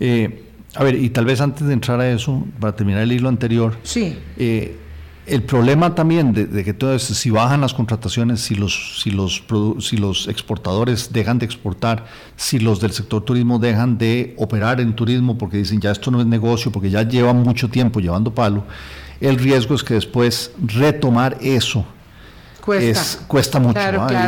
Eh, a ver, y tal vez antes de entrar a eso, para terminar el hilo anterior, sí. Eh, el problema también de, que esto, si bajan las contrataciones, si los, si, los, si los exportadores dejan de exportar, si los del sector turismo dejan de operar en turismo porque dicen ya esto no es negocio, porque ya llevan mucho tiempo llevando palo, el riesgo es que después retomar eso cuesta, cuesta mucho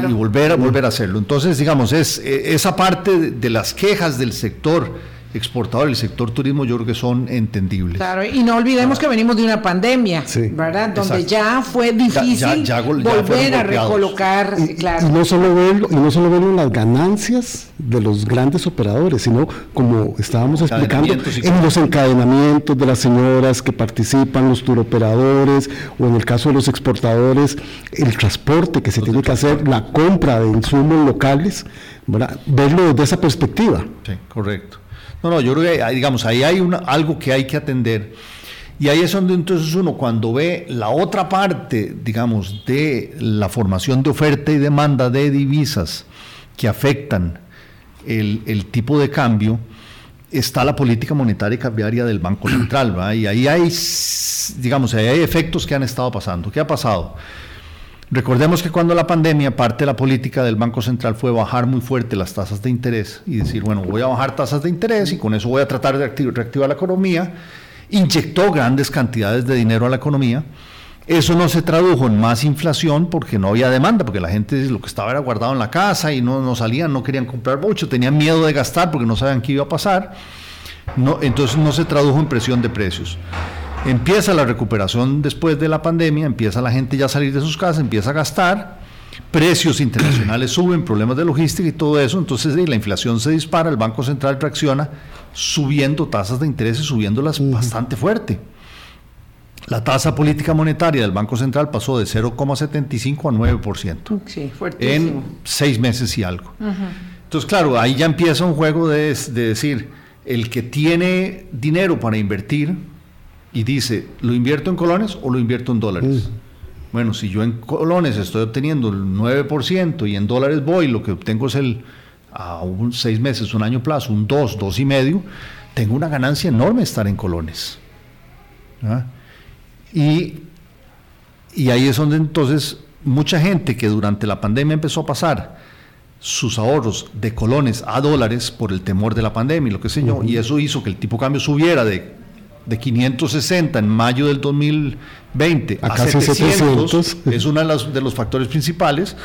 Y, volver a volver a hacerlo. Entonces, digamos, es e, esa parte de las quejas del sector exportador, el sector turismo, yo creo que son entendibles. Claro, y no olvidemos que venimos de una pandemia, ¿verdad? Donde ya fue difícil volver a recolocar, y, claro. Y no solo verlo, y no solo verlo en las ganancias de los grandes operadores, sino como estábamos explicando, en los encadenamientos de las señoras que participan, los turoperadores, o en el caso de los exportadores, el transporte que se tiene que hacer, la compra de insumos locales, ¿verdad? verlo desde esa perspectiva. Sí, correcto. No, no, yo creo que, digamos, ahí hay una, algo que hay que atender. Y ahí es donde entonces uno cuando ve la otra parte, digamos, de la formación de oferta y demanda de divisas que afectan el, tipo de cambio, está la política monetaria y cambiaria del Banco Central. Y ahí hay, digamos, ahí hay efectos que han estado pasando. ¿Qué ha pasado? Recordemos que cuando la pandemia, parte de la política del Banco Central fue bajar muy fuerte las tasas de interés y decir, bueno, voy a bajar tasas de interés y con eso voy a tratar de reactivar la economía. Inyectó grandes cantidades de dinero a la economía. Eso no se tradujo en más inflación porque no había demanda, porque la gente lo que estaba era guardado en la casa y no, no salían, no querían comprar mucho, tenían miedo de gastar porque no sabían qué iba a pasar. Entonces no se tradujo en presión de precios. Empieza la recuperación después de la pandemia, empieza la gente ya a salir de sus casas, empieza a gastar, precios internacionales suben, problemas de logística y todo eso, entonces la inflación se dispara, el Banco Central reacciona subiendo tasas de interés y subiéndolas bastante fuerte. La tasa política monetaria del Banco Central pasó de 0,75 a 9%. Sí, en seis meses y algo. Entonces, claro, ahí ya empieza un juego de, de decir, el que tiene dinero para invertir, y dice, ¿lo invierto en colones o lo invierto en dólares? Mm. Bueno, si yo en colones estoy obteniendo el 9% y en dólares voy, lo que obtengo es el a un seis meses, un año plazo, un 2, dos y medio, tengo una ganancia enorme estar en colones. ¿ah? Y, y ahí es donde entonces mucha gente que durante la pandemia empezó a pasar sus ahorros de colones a dólares por el temor de la pandemia y lo que sé yo, y eso hizo que el tipo de cambio subiera de de 560 en mayo del 2020 a, 700, es uno de los, de los factores principales.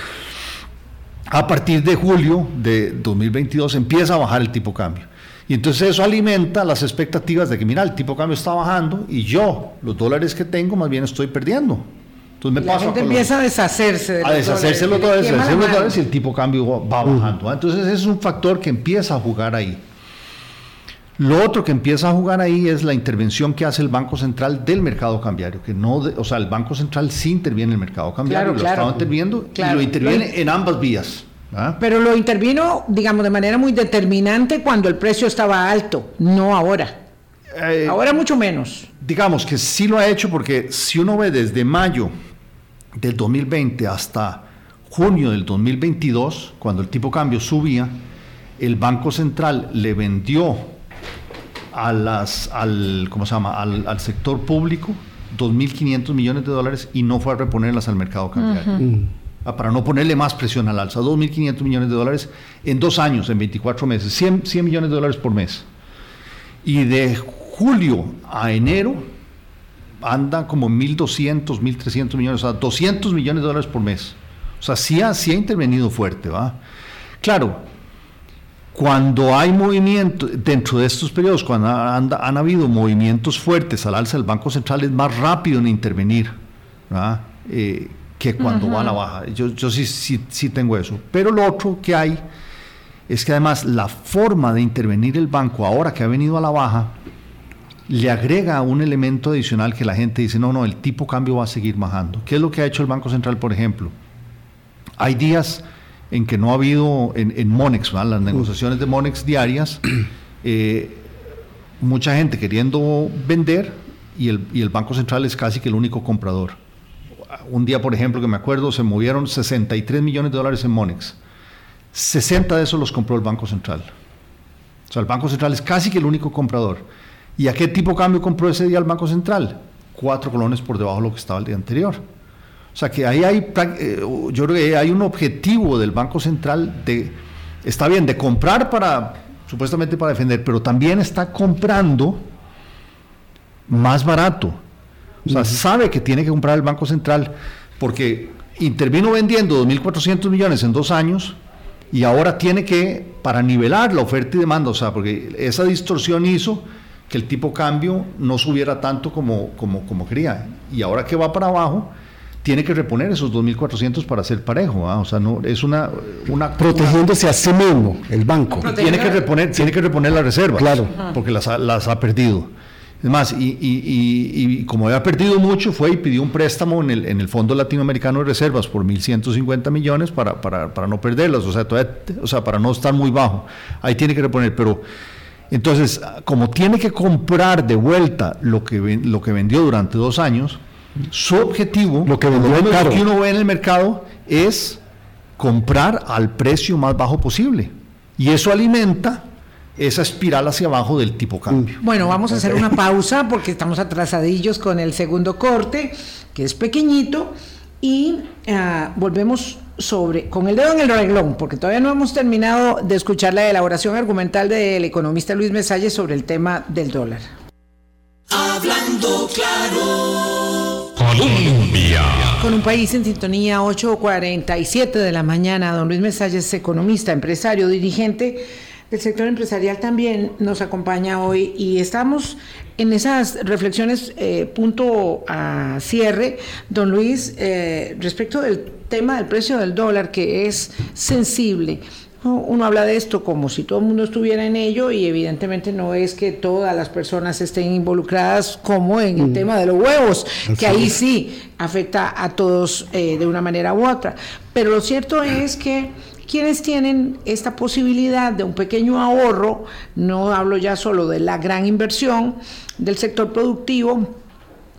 A partir de julio de 2022 empieza a bajar el tipo de cambio. Y entonces eso alimenta las expectativas de que, mira, el tipo de cambio está bajando y yo, los dólares que tengo, más bien estoy perdiendo. Entonces me la gente empieza a deshacerse de los a deshacerse dólares, los dólares y el tipo de cambio va bajando. Entonces ese es un factor que empieza a jugar ahí. Lo otro que empieza a jugar ahí es la intervención que hace el Banco Central del mercado cambiario, que no, o sea, el Banco Central sí interviene en el mercado cambiario, lo estaba interviniendo y lo interviene en ambas vías. ¿ah? Pero lo intervino, digamos, de manera muy determinante cuando el precio estaba alto, no ahora. Eh, ahora mucho menos. Digamos que sí lo ha hecho porque si uno ve desde mayo del 2020 hasta junio del 2022, cuando el tipo cambio subía, el Banco Central le vendió a las, al, ¿cómo se llama? al, sector público 2.500 millones de dólares y no fue a reponerlas al mercado cambiario. Mm. Ah, para no ponerle más presión al alza. 2.500 millones de dólares en dos años, en 24 meses. 100, 100 millones de dólares por mes. Y de julio a enero anda como 1.200, 1.300 millones, o sea, 200 millones de dólares por mes. O sea, sí ha, sí ha intervenido fuerte, ¿va? Claro, cuando hay movimiento, dentro de estos periodos, cuando han, habido movimientos fuertes al alza, el Banco Central es más rápido en intervenir eh, que cuando va a la baja. Yo, yo sí, sí, sí tengo eso. Pero lo otro que hay es que además la forma de intervenir el banco ahora que ha venido a la baja le agrega un elemento adicional que la gente dice, no, no, el tipo cambio va a seguir bajando. ¿Qué es lo que ha hecho el Banco Central, por ejemplo? Hay días en que no ha habido en, Monex, las negociaciones de Monex diarias, eh, mucha gente queriendo vender y el, y el, Banco Central es casi que el único comprador. Un día, por ejemplo, que me acuerdo, se movieron 63 millones de dólares en Monex. 60 de esos los compró el Banco Central. O sea, el Banco Central es casi que el único comprador. ¿Y a qué tipo de cambio compró ese día el Banco Central? Cuatro colones por debajo de lo que estaba el día anterior. O sea que ahí hay, eh, yo creo que hay un objetivo del Banco Central de, está bien, de comprar para, supuestamente para defender, pero también está comprando más barato. O sea, sabe que tiene que comprar el Banco Central porque intervino vendiendo 2.400 millones en dos años y ahora tiene que, para nivelar la oferta y demanda, o sea, porque esa distorsión hizo que el tipo cambio no subiera tanto como, como, como quería. Y ahora que va para abajo, tiene que reponer esos 2.400 para ser parejo. ¿ah? O sea, no es una... una Protegiéndose a sí mismo, el banco. Tiene que reponer, tiene que reponer las reservas. Claro. Porque las, las ha perdido. Es más, y, y, y, como había perdido mucho, fue y pidió un préstamo en el, en el Fondo Latinoamericano de Reservas por 1.150 millones para, para, para, no perderlas, o sea, o sea, para no estar muy bajo. Ahí tiene que reponer, pero entonces, como tiene que comprar de vuelta lo que, lo que vendió durante dos años, su objetivo, lo que, uno ve en el mercado, es comprar al precio más bajo posible. Y eso alimenta esa espiral hacia abajo del tipo cambio. Mm. Bueno, vamos a hacer una pausa porque estamos atrasadillos con el segundo corte, que es pequeñito, Y ah, volvemos sobre, con el dedo en el reglón, porque todavía no hemos terminado de escuchar la elaboración argumental del economista Luis Mesalle sobre el tema del dólar. Hablando claro. Con un país en sintonía 8.47 de la mañana, don Luis Mesalle es economista, empresario, dirigente del sector empresarial también nos acompaña hoy. Y estamos en esas reflexiones eh, punto a cierre, don Luis, eh, respecto del tema del precio del dólar que es sensible. Uno habla de esto como si todo el mundo estuviera en ello y evidentemente no es que todas las personas estén involucradas como en el mm. tema de los huevos, que ahí sí afecta a todos eh, de una manera u otra. Pero lo cierto es que quienes tienen esta posibilidad de un pequeño ahorro, no hablo ya solo de la gran inversión del sector productivo,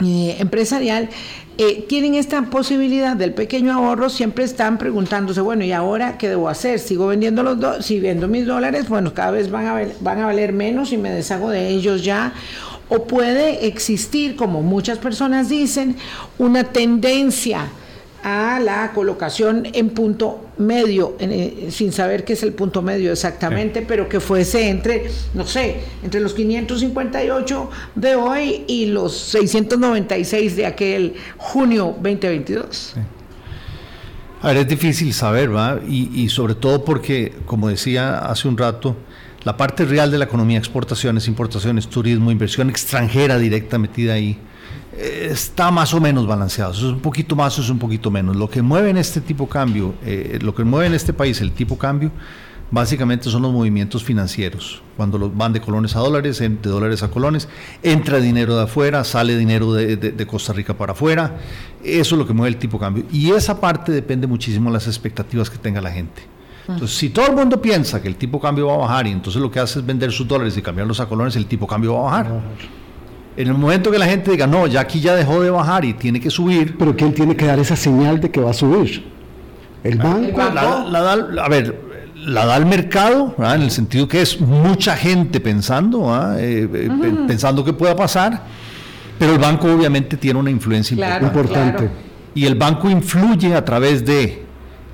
eh, empresarial, eh, tienen esta posibilidad del pequeño ahorro, siempre están preguntándose, bueno, ¿y ahora qué debo hacer? ¿Sigo vendiendo los dos? Si vendo mis dólares, bueno, cada vez van a, van a valer menos y me deshago de ellos ya. O puede existir, como muchas personas dicen, una tendencia a la colocación en punto medio, eh, sin saber qué es el punto medio exactamente, pero que fuese entre, no sé, entre los 558 de hoy y los 696 de aquel junio 2022. A ver, es difícil saber, ¿va? Y, y sobre todo porque, como decía hace un rato, la parte real de la economía, exportaciones, importaciones, turismo, inversión extranjera directa metida ahí, está más o menos balanceado. es un poquito más, o es un poquito menos. Lo que mueve en este tipo de cambio, eh, lo que mueve en este país el tipo cambio, básicamente son los movimientos financieros. Cuando los van de colones a dólares, de dólares a colones, entra dinero de afuera, sale dinero de, Costa Rica para afuera. Eso es lo que mueve el tipo cambio. Y esa parte depende muchísimo de las expectativas que tenga la gente. Entonces, si todo el mundo piensa que el tipo cambio va a bajar y entonces lo que hace es vender sus dólares y cambiarlos a colones, el tipo cambio va a bajar. En el momento que la gente diga, no, ya aquí ya dejó de bajar y tiene que subir. Pero ¿quién tiene que dar esa señal de que va a subir? El banco. La, da, a ver, la da el mercado, en el sentido que es mucha gente pensando, eh, eh, pensando que pueda pasar, pero el banco obviamente tiene una influencia importante. Y el banco influye a través de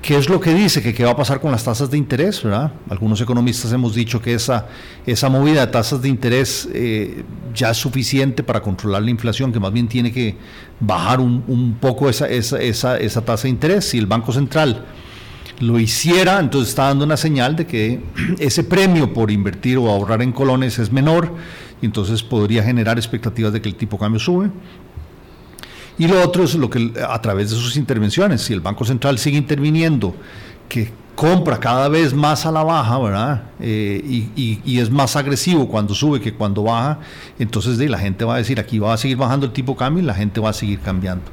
¿Qué es lo que dice? Que qué va a pasar con las tasas de interés, ¿verdad? Algunos economistas hemos dicho que esa, esa movida de tasas de interés eh, ya es suficiente para controlar la inflación, que más bien tiene que bajar un, poco esa, esa, esa, esa, tasa de interés. Si el Banco Central lo hiciera, entonces está dando una señal de que ese premio por invertir o ahorrar en colones es menor, y entonces podría generar expectativas de que el tipo de cambio sube. Y lo otro es lo que a través de sus intervenciones, si el Banco Central sigue interviniendo, que compra cada vez más a la baja, ¿verdad? Eh, y, es más agresivo cuando sube que cuando baja, entonces la gente va a decir, aquí va a seguir bajando el tipo de cambio y la gente va a seguir cambiando.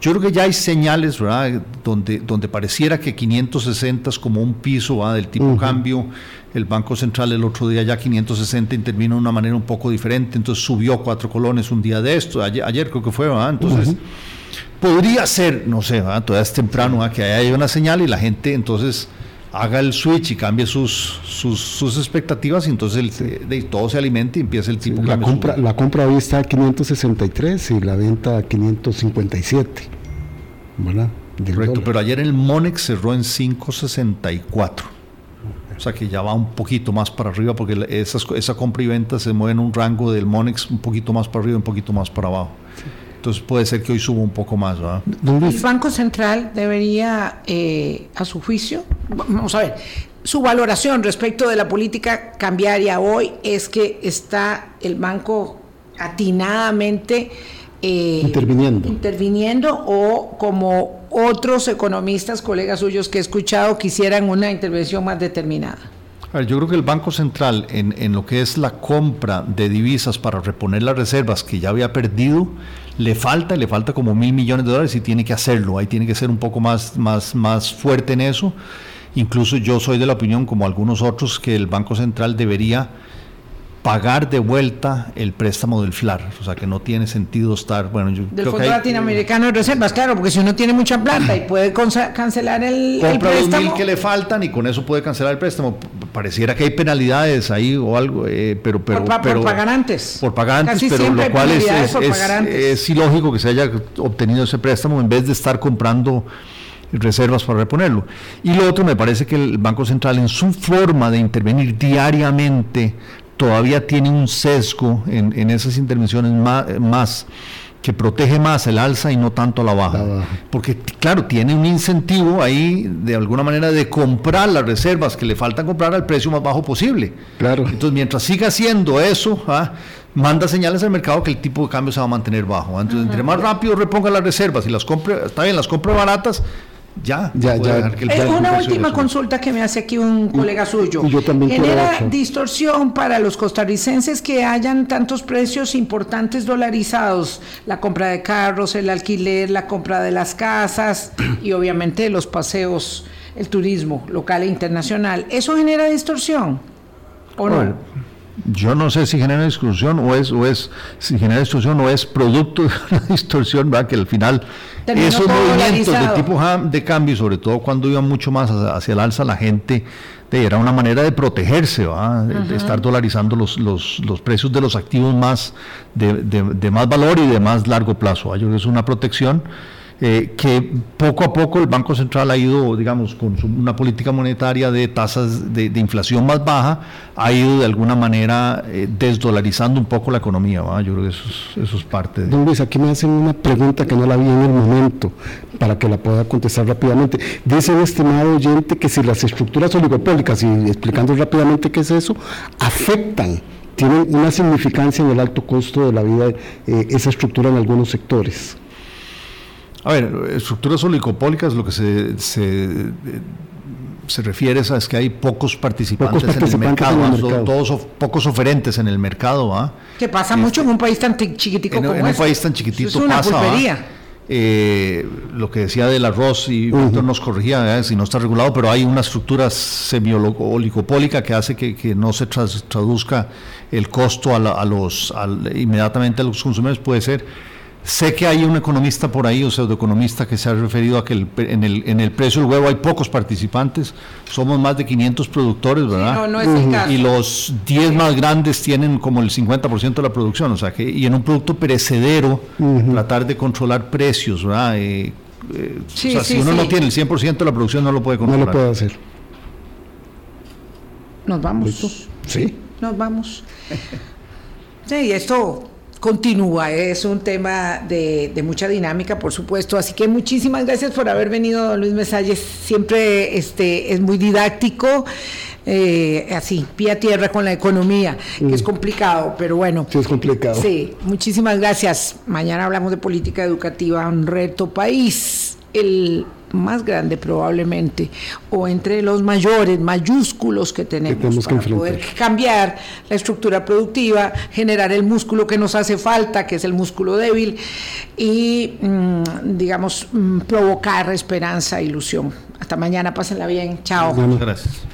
Yo creo que ya hay señales, ¿verdad? Donde, donde pareciera que 560 es como un piso del tipo cambio. El Banco Central el otro día ya 560 intervino de una manera un poco diferente, entonces subió cuatro colones un día de esto, ayer, creo que fue, ¿verdad? Entonces, podría ser, no sé, ¿verdad? todavía es temprano, que haya una señal y la gente entonces haga el switch y cambie sus, sus, expectativas y entonces de, todo se alimente y empieza el tipo de la compra La compra hoy está a 563 y la venta a 557. ¿Verdad? Correcto, pero ayer el Monex cerró en 564. O sea que ya va un poquito más para arriba porque esas, esa compra y venta se mueve en un rango del Monex un poquito más para arriba, un poquito más para abajo. Entonces puede ser que hoy suba un poco más. ¿verdad? El Banco Central debería, eh, a su juicio, vamos a ver, su valoración respecto de la política cambiaria hoy es que está el banco atinadamente eh, interviniendo. interviniendo o como otros economistas, colegas suyos que he escuchado, quisieran una intervención más determinada. yo creo que el Banco Central en, en, lo que es la compra de divisas para reponer las reservas que ya había perdido, le falta, le falta como mil millones de dólares y tiene que hacerlo, ahí tiene que ser un poco más, más, más fuerte en eso. Incluso yo soy de la opinión, como algunos otros, que el Banco Central debería pagar de vuelta el préstamo del FLAR, o sea que no tiene sentido estar, bueno, yo del Fondo Latinoamericano de Reservas, claro, porque si uno tiene mucha plata y puede cancelar el, compra el préstamo, mil que le faltan y con eso puede cancelar el préstamo, pareciera que hay penalidades ahí o algo, eh, pero, pero, por, pero, por pagantes. Por pagantes, pero lo cual es, es, ilógico que se haya obtenido ese préstamo en vez de estar comprando reservas para reponerlo. Y lo otro, me parece que el Banco Central en su forma de intervenir diariamente todavía tiene un sesgo en, en esas intervenciones más, más que protege más el alza y no tanto la baja. Porque, claro, tiene un incentivo ahí, de alguna manera, de comprar las reservas que le faltan comprar al precio más bajo posible. Claro. Entonces, mientras siga haciendo eso, ¿ah? manda señales al mercado que el tipo de cambio se va a mantener bajo. Entonces, entre más rápido reponga las reservas y las compre, está bien, las compre baratas, ya, ya, ya. Eh, una última consulta que me hace aquí un colega suyo. Yo también ¿Genera distorsión para los costarricenses que hayan tantos precios importantes dolarizados? La compra de carros, el alquiler, la compra de las casas y obviamente los paseos, el turismo local e internacional. ¿Eso genera distorsión? ¿O no? Yo no sé si genera distorsión o es, o es si genera distorsión o es producto de una distorsión, ¿verdad? que al final esos movimientos de tipo de cambio, sobre todo cuando iba mucho más hacia el alza, la gente era una manera de protegerse, de estar dolarizando los, los, los, precios de los activos más de, de, más valor y de más largo plazo. Yo creo que es una protección eh, que poco a poco el Banco Central ha ido, digamos, con una política monetaria de tasas de, inflación más baja, ha ido de alguna manera eh, desdolarizando un poco la economía. Yo creo que eso es, parte de... Don Luis, aquí me hacen una pregunta que no la vi en el momento, para que la pueda contestar rápidamente. Dice un estimado oyente que si las estructuras oligopólicas, y explicando rápidamente qué es eso, afectan tienen una significancia en el alto costo de la vida, eh, esa estructura en algunos sectores. A ver, estructuras oligopólicas lo que se, se, refiere es que hay pocos participantes, en, el mercado, todos pocos oferentes en el mercado. ¿va? Que pasa mucho en un país tan chiquitico como En un país tan chiquitito es una pasa. Eh, lo que decía del arroz, y Víctor nos corregía, si no está regulado, pero hay una estructura semi-oligopólica que hace que, no se traduzca el costo a, los inmediatamente a los consumidores, puede ser Sé que hay un economista por ahí, o pseudoeconomista, que se ha referido a que en, el, en el precio del huevo hay pocos participantes. Somos más de 500 productores, ¿verdad? no, no es el caso. Y los 10 más grandes tienen como el 50% de la producción. O sea que, y en un producto perecedero, tratar de controlar precios, ¿verdad? Eh, eh, o sea, si uno no tiene el 100% de la producción, no lo puede controlar. No lo puede hacer. Nos vamos. Sí. Nos vamos. Sí, y esto continúa. Es un tema de, mucha dinámica, por supuesto. Así que muchísimas gracias por haber venido, don Luis Mesalles. Siempre este, es muy didáctico. Eh, así, pie a tierra con la economía, que es mm. complicado, pero bueno. Sí, es complicado. Sí, muchísimas gracias. Mañana hablamos de política educativa, un reto país. El más grande probablemente, o entre los mayores, mayúsculos que tenemos, para poder cambiar la estructura productiva, generar el músculo que nos hace falta, que es el músculo débil, y mm, digamos, mm, provocar esperanza, ilusión. Hasta mañana, pásenla bien. Chao. Muchas gracias.